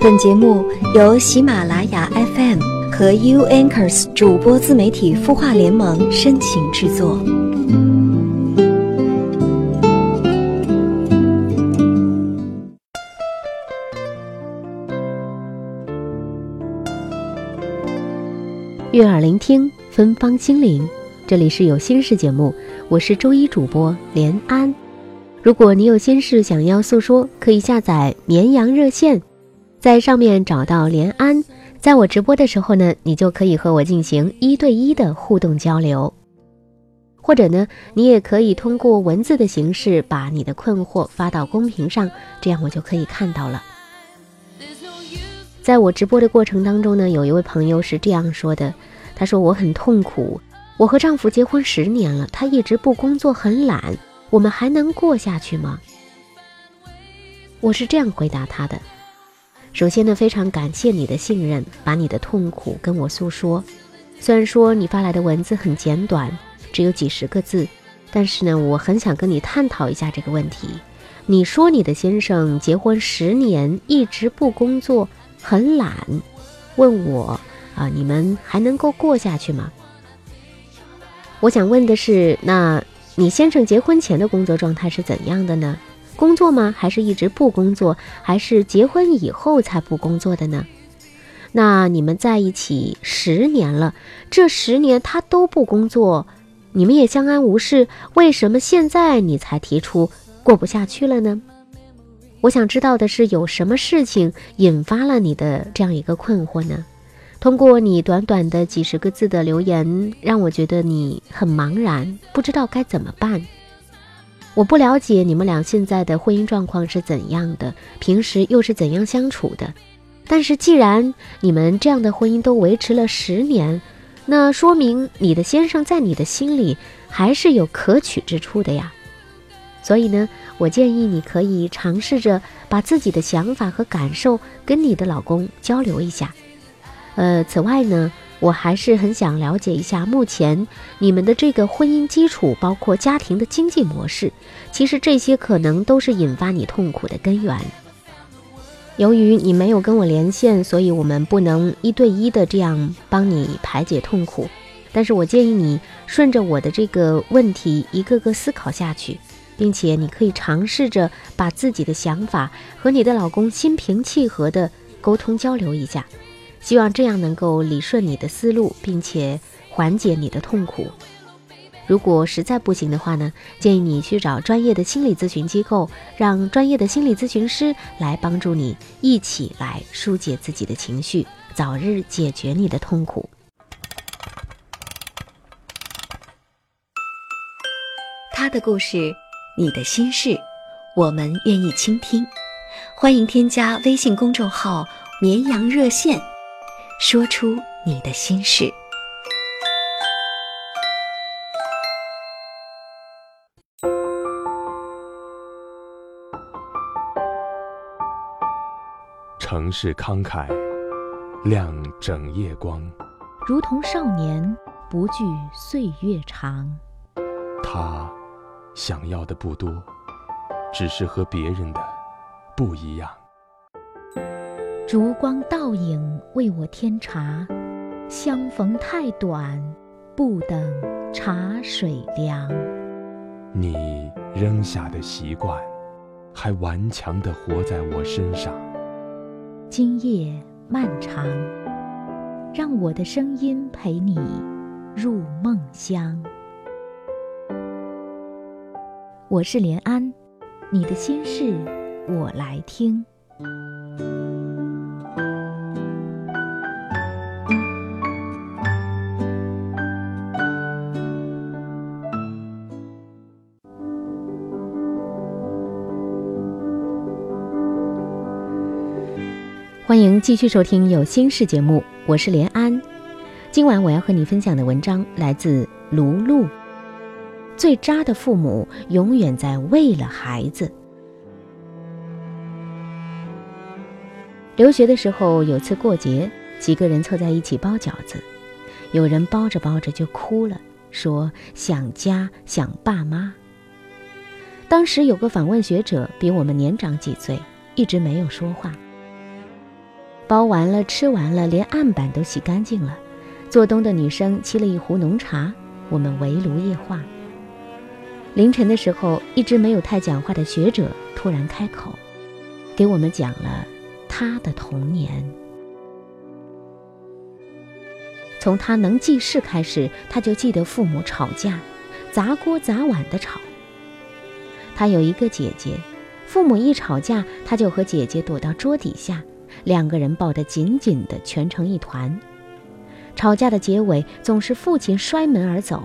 本节目由喜马拉雅 FM 和 U Anchors 主播自媒体孵化联盟深情制作。悦耳聆听，芬芳心灵。这里是有心事节目，我是周一主播连安。如果你有心事想要诉说，可以下载绵羊热线，在上面找到连安。在我直播的时候呢，你就可以和我进行一对一的互动交流，或者呢，你也可以通过文字的形式把你的困惑发到公屏上，这样我就可以看到了。在我直播的过程当中呢，有一位朋友是这样说的，他说我很痛苦，我和丈夫结婚十年了，他一直不工作，很懒，我们还能过下去吗？我是这样回答他的：首先呢，非常感谢你的信任，把你的痛苦跟我诉说。虽然说你发来的文字很简短，只有几十个字，但是呢，我很想跟你探讨一下这个问题。你说你的先生结婚十年一直不工作。很懒，问我啊，你们还能够过下去吗？我想问的是，那你先生结婚前的工作状态是怎样的呢？工作吗？还是一直不工作？还是结婚以后才不工作的呢？那你们在一起十年了，这十年他都不工作，你们也相安无事，为什么现在你才提出过不下去了呢？我想知道的是，有什么事情引发了你的这样一个困惑呢？通过你短短的几十个字的留言，让我觉得你很茫然，不知道该怎么办。我不了解你们俩现在的婚姻状况是怎样的，平时又是怎样相处的。但是既然你们这样的婚姻都维持了十年，那说明你的先生在你的心里还是有可取之处的呀。所以呢，我建议你可以尝试着把自己的想法和感受跟你的老公交流一下。呃，此外呢，我还是很想了解一下目前你们的这个婚姻基础，包括家庭的经济模式。其实这些可能都是引发你痛苦的根源。由于你没有跟我连线，所以我们不能一对一的这样帮你排解痛苦。但是我建议你顺着我的这个问题一个个思考下去。并且你可以尝试着把自己的想法和你的老公心平气和的沟通交流一下，希望这样能够理顺你的思路，并且缓解你的痛苦。如果实在不行的话呢，建议你去找专业的心理咨询机构，让专业的心理咨询师来帮助你一起来疏解自己的情绪，早日解决你的痛苦。他的故事。你的心事，我们愿意倾听。欢迎添加微信公众号“绵羊热线”，说出你的心事。城市慷慨，亮整夜光，如同少年不惧岁月长。他。想要的不多，只是和别人的不一样。烛光倒影为我添茶，相逢太短，不等茶水凉。你扔下的习惯，还顽强地活在我身上。今夜漫长，让我的声音陪你入梦乡。我是连安，你的心事我来听。欢迎继续收听《有心事》节目，我是连安。今晚我要和你分享的文章来自卢璐。最渣的父母永远在为了孩子。留学的时候，有次过节，几个人凑在一起包饺子，有人包着包着就哭了，说想家想爸妈。当时有个访问学者比我们年长几岁，一直没有说话。包完了，吃完了，连案板都洗干净了。做东的女生沏了一壶浓茶，我们围炉夜话。凌晨的时候，一直没有太讲话的学者突然开口，给我们讲了他的童年。从他能记事开始，他就记得父母吵架，砸锅砸碗的吵。他有一个姐姐，父母一吵架，他就和姐姐躲到桌底下，两个人抱得紧紧的，蜷成一团。吵架的结尾总是父亲摔门而走，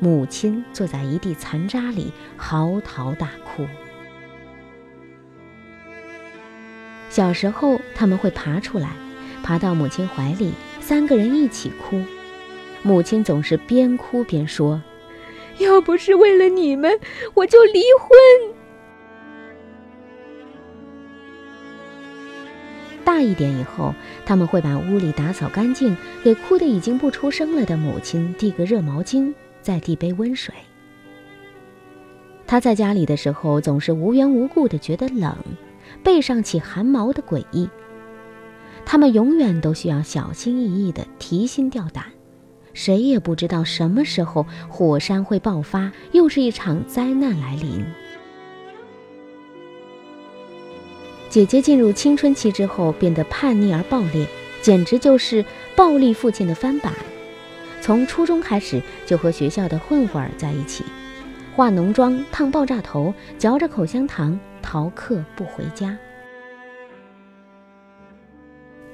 母亲坐在一地残渣里嚎啕大哭。小时候他们会爬出来，爬到母亲怀里，三个人一起哭。母亲总是边哭边说：“要不是为了你们，我就离婚。”一点以后，他们会把屋里打扫干净，给哭得已经不出声了的母亲递个热毛巾，再递杯温水。他在家里的时候，总是无缘无故的觉得冷，背上起汗毛的诡异。他们永远都需要小心翼翼的提心吊胆，谁也不知道什么时候火山会爆发，又是一场灾难来临。姐姐进入青春期之后变得叛逆而暴烈，简直就是暴力父亲的翻版。从初中开始就和学校的混混儿在一起，化浓妆、烫爆炸头、嚼着口香糖、逃课不回家。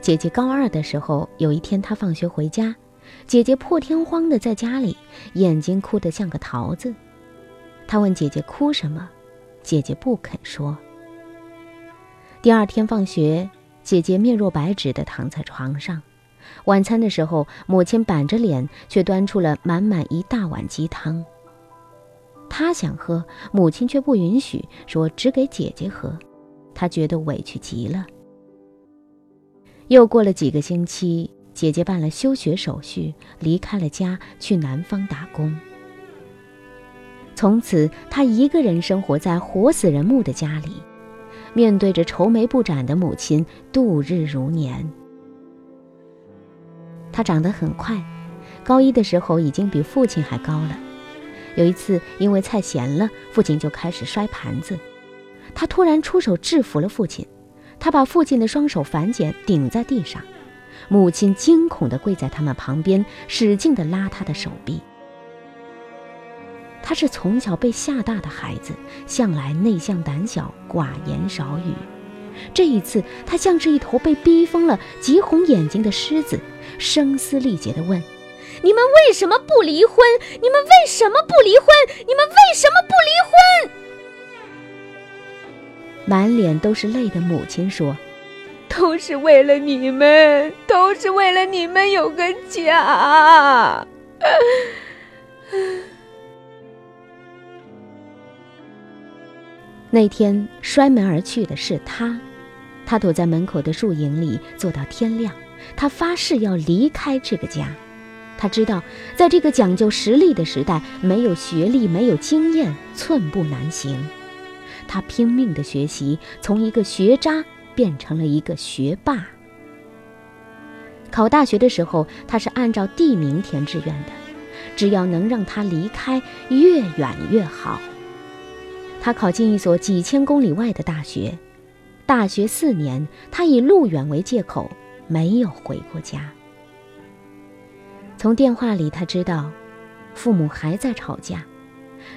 姐姐高二的时候，有一天她放学回家，姐姐破天荒的在家里，眼睛哭得像个桃子。她问姐姐哭什么，姐姐不肯说。第二天放学，姐姐面若白纸地躺在床上。晚餐的时候，母亲板着脸，却端出了满满一大碗鸡汤。她想喝，母亲却不允许，说只给姐姐喝。她觉得委屈极了。又过了几个星期，姐姐办了休学手续，离开了家，去南方打工。从此，她一个人生活在活死人墓的家里。面对着愁眉不展的母亲，度日如年。他长得很快，高一的时候已经比父亲还高了。有一次，因为菜咸了，父亲就开始摔盘子。他突然出手制服了父亲，他把父亲的双手反剪，顶在地上。母亲惊恐地跪在他们旁边，使劲地拉他的手臂。他是从小被吓大的孩子，向来内向胆小，寡言少语。这一次，他像是一头被逼疯了、急红眼睛的狮子，声嘶力竭地问：“你们为什么不离婚？你们为什么不离婚？你们为什么不离婚？”满脸都是泪的母亲说：“都是为了你们，都是为了你们有个家。”那天摔门而去的是他，他躲在门口的树影里坐到天亮。他发誓要离开这个家。他知道，在这个讲究实力的时代，没有学历、没有经验，寸步难行。他拼命的学习，从一个学渣变成了一个学霸。考大学的时候，他是按照地名填志愿的，只要能让他离开，越远越好。他考进一所几千公里外的大学，大学四年，他以路远为借口，没有回过家。从电话里，他知道，父母还在吵架。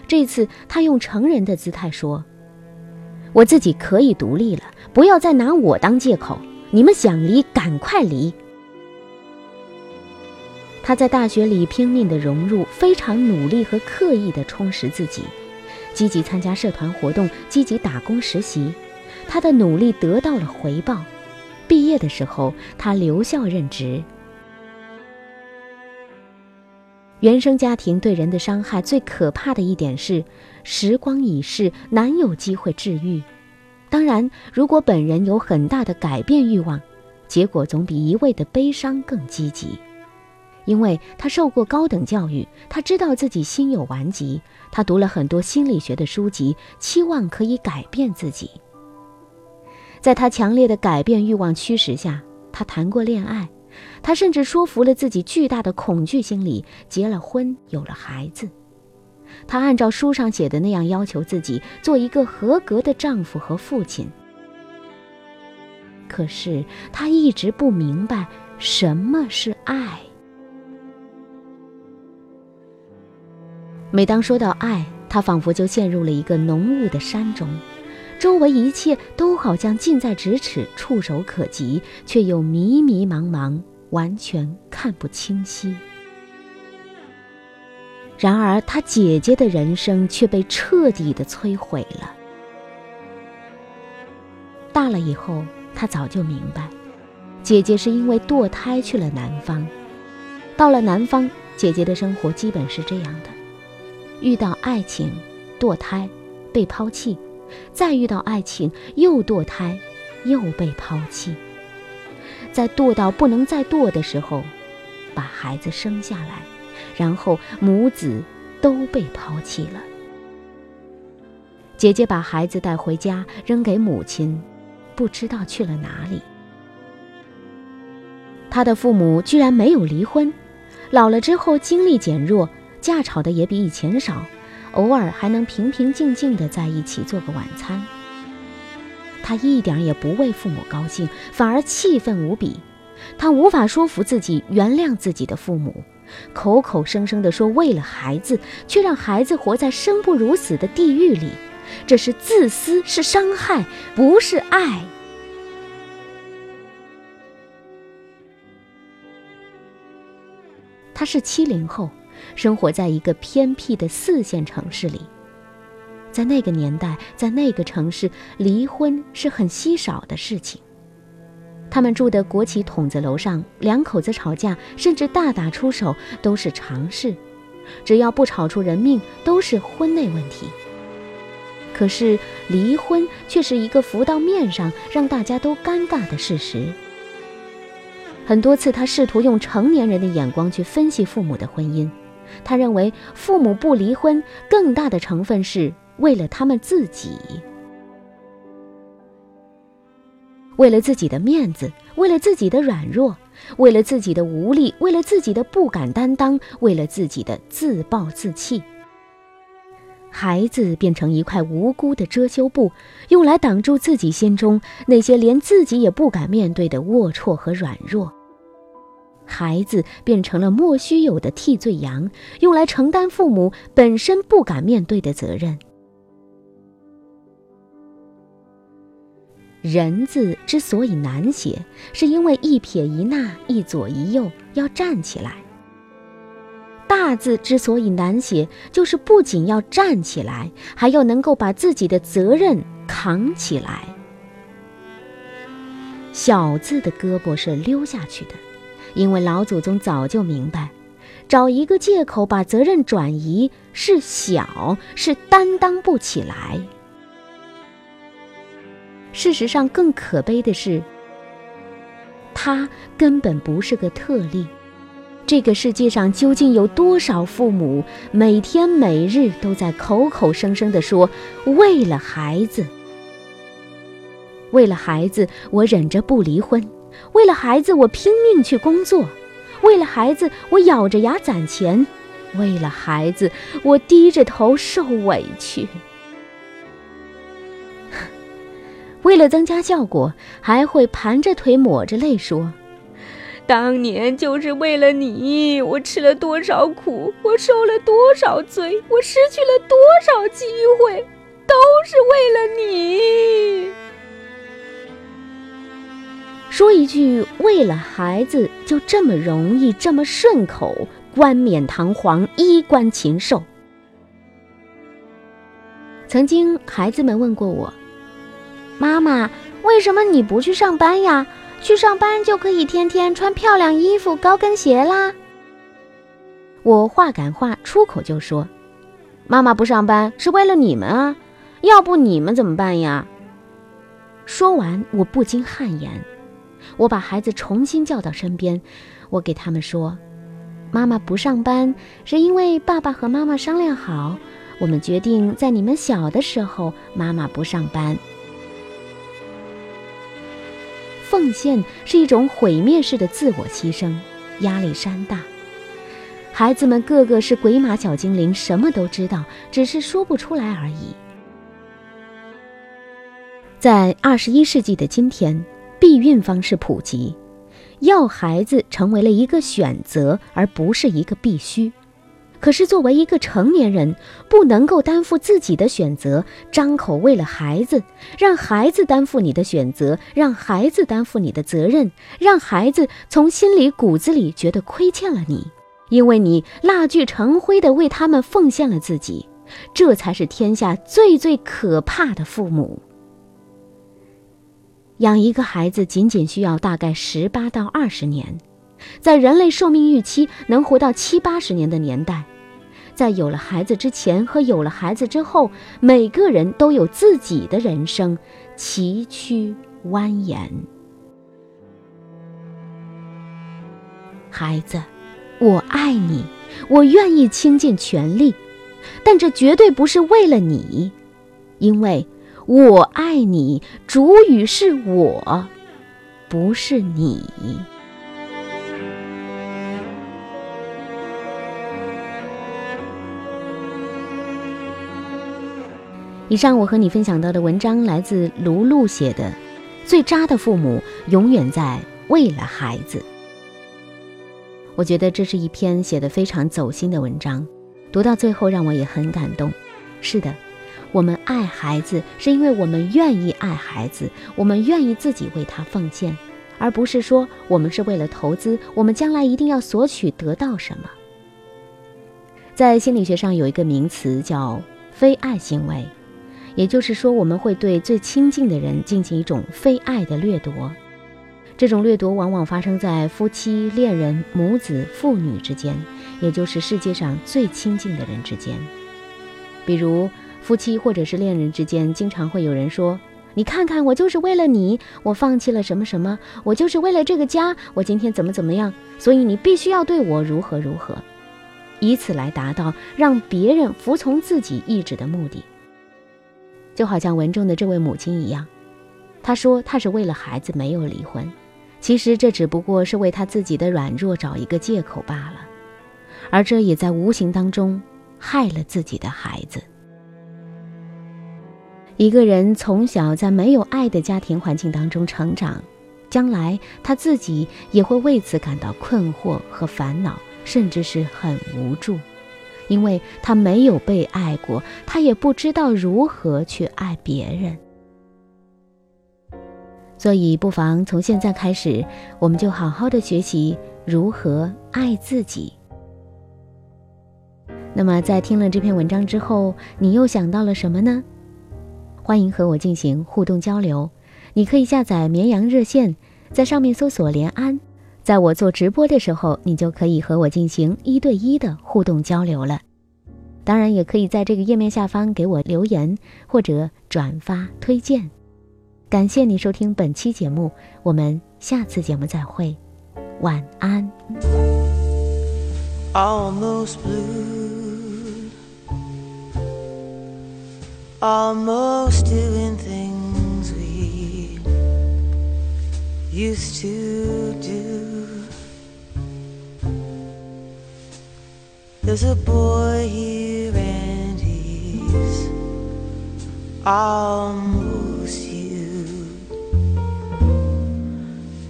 这次，他用成人的姿态说：“我自己可以独立了，不要再拿我当借口。你们想离，赶快离。”他在大学里拼命的融入，非常努力和刻意的充实自己。积极参加社团活动，积极打工实习，他的努力得到了回报。毕业的时候，他留校任职。原生家庭对人的伤害最可怕的一点是，时光已逝，难有机会治愈。当然，如果本人有很大的改变欲望，结果总比一味的悲伤更积极。因为他受过高等教育，他知道自己心有顽疾。他读了很多心理学的书籍，期望可以改变自己。在他强烈的改变欲望驱使下，他谈过恋爱，他甚至说服了自己巨大的恐惧心理，结了婚，有了孩子。他按照书上写的那样要求自己做一个合格的丈夫和父亲。可是他一直不明白什么是爱。每当说到爱，他仿佛就陷入了一个浓雾的山中，周围一切都好像近在咫尺、触手可及，却又迷迷茫茫，完全看不清晰。然而，他姐姐的人生却被彻底的摧毁了。大了以后，他早就明白，姐姐是因为堕胎去了南方。到了南方，姐姐的生活基本是这样的。遇到爱情，堕胎，被抛弃；再遇到爱情，又堕胎，又被抛弃。在堕到不能再堕的时候，把孩子生下来，然后母子都被抛弃了。姐姐把孩子带回家，扔给母亲，不知道去了哪里。她的父母居然没有离婚，老了之后精力减弱。架吵的也比以前少，偶尔还能平平静静的在一起做个晚餐。他一点也不为父母高兴，反而气愤无比。他无法说服自己原谅自己的父母，口口声声地说为了孩子，却让孩子活在生不如死的地狱里。这是自私，是伤害，不是爱。他是七零后。生活在一个偏僻的四线城市里，在那个年代，在那个城市，离婚是很稀少的事情。他们住的国企筒子楼上，两口子吵架，甚至大打出手都是常事，只要不吵出人命，都是婚内问题。可是离婚却是一个浮到面上，让大家都尴尬的事实。很多次，他试图用成年人的眼光去分析父母的婚姻。他认为，父母不离婚，更大的成分是为了他们自己，为了自己的面子，为了自己的软弱，为了自己的无力，为了自己的不敢担当，为了自己的自暴自弃。孩子变成一块无辜的遮羞布，用来挡住自己心中那些连自己也不敢面对的龌龊和软弱。孩子变成了莫须有的替罪羊，用来承担父母本身不敢面对的责任。人字之所以难写，是因为一撇一捺、一左一右要站起来；大字之所以难写，就是不仅要站起来，还要能够把自己的责任扛起来。小字的胳膊是溜下去的。因为老祖宗早就明白，找一个借口把责任转移是小，是担当不起来。事实上，更可悲的是，他根本不是个特例。这个世界上究竟有多少父母，每天每日都在口口声声地说“为了孩子，为了孩子，我忍着不离婚”。为了孩子，我拼命去工作；为了孩子，我咬着牙攒钱；为了孩子，我低着头受委屈。为了增加效果，还会盘着腿抹着泪说：“当年就是为了你，我吃了多少苦，我受了多少罪，我失去了多少机会，都是为了你。”说一句“为了孩子”就这么容易，这么顺口，冠冕堂皇，衣冠禽兽。曾经，孩子们问过我：“妈妈，为什么你不去上班呀？去上班就可以天天穿漂亮衣服、高跟鞋啦。”我话赶话，出口就说：“妈妈不上班是为了你们啊，要不你们怎么办呀？”说完，我不禁汗颜。我把孩子重新叫到身边，我给他们说：“妈妈不上班，是因为爸爸和妈妈商量好，我们决定在你们小的时候，妈妈不上班。”奉献是一种毁灭式的自我牺牲，压力山大。孩子们个个是鬼马小精灵，什么都知道，只是说不出来而已。在二十一世纪的今天，避孕方式普及，要孩子成为了一个选择，而不是一个必须。可是，作为一个成年人，不能够担负自己的选择，张口为了孩子，让孩子担负你的选择，让孩子担负你的责任，让孩子从心里骨子里觉得亏欠了你，因为你蜡炬成灰的为他们奉献了自己，这才是天下最最可怕的父母。养一个孩子仅仅需要大概十八到二十年，在人类寿命预期能活到七八十年的年代。在有了孩子之前和有了孩子之后，每个人都有自己的人生，崎岖蜿蜒。孩子，我爱你，我愿意倾尽全力，但这绝对不是为了你，因为我爱你，主语是我，不是你。以上我和你分享到的文章来自卢璐写的，《最渣的父母永远在为了孩子》。我觉得这是一篇写的非常走心的文章，读到最后让我也很感动。是的，我们爱孩子是因为我们愿意爱孩子，我们愿意自己为他奉献，而不是说我们是为了投资，我们将来一定要索取得到什么。在心理学上有一个名词叫非爱行为。也就是说，我们会对最亲近的人进行一种非爱的掠夺，这种掠夺往往发生在夫妻、恋人、母子、父女之间，也就是世界上最亲近的人之间。比如夫妻或者是恋人之间，经常会有人说：“你看看，我就是为了你，我放弃了什么什么，我就是为了这个家，我今天怎么怎么样，所以你必须要对我如何如何，以此来达到让别人服从自己意志的目的。”就好像文中的这位母亲一样，她说她是为了孩子没有离婚，其实这只不过是为她自己的软弱找一个借口罢了，而这也在无形当中害了自己的孩子。一个人从小在没有爱的家庭环境当中成长，将来他自己也会为此感到困惑和烦恼，甚至是很无助。因为他没有被爱过，他也不知道如何去爱别人，所以不妨从现在开始，我们就好好的学习如何爱自己。那么，在听了这篇文章之后，你又想到了什么呢？欢迎和我进行互动交流，你可以下载绵羊热线，在上面搜索“连安”。在我做直播的时候，你就可以和我进行一对一的互动交流了。当然，也可以在这个页面下方给我留言或者转发推荐。感谢你收听本期节目，我们下次节目再会，晚安。almost doing things we used to do. There's a boy here and he's almost you.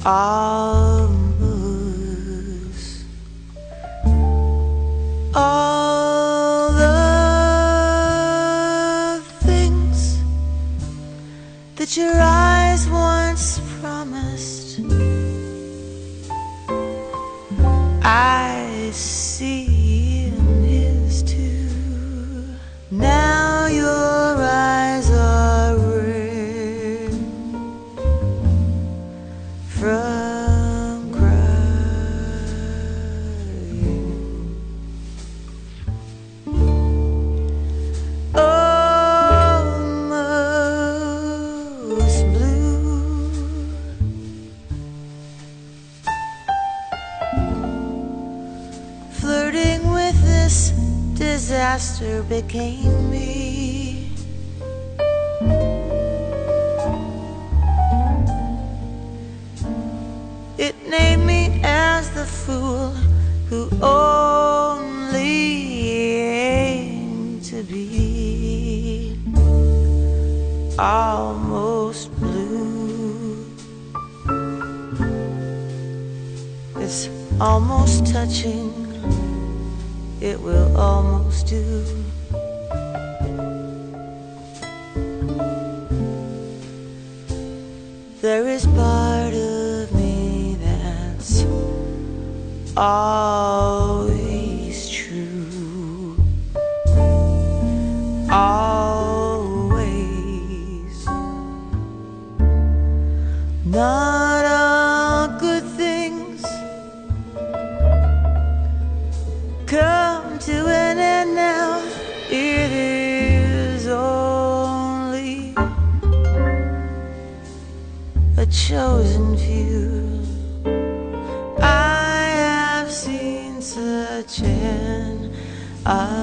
Almost. picture of disaster became me. There is part of me that's always I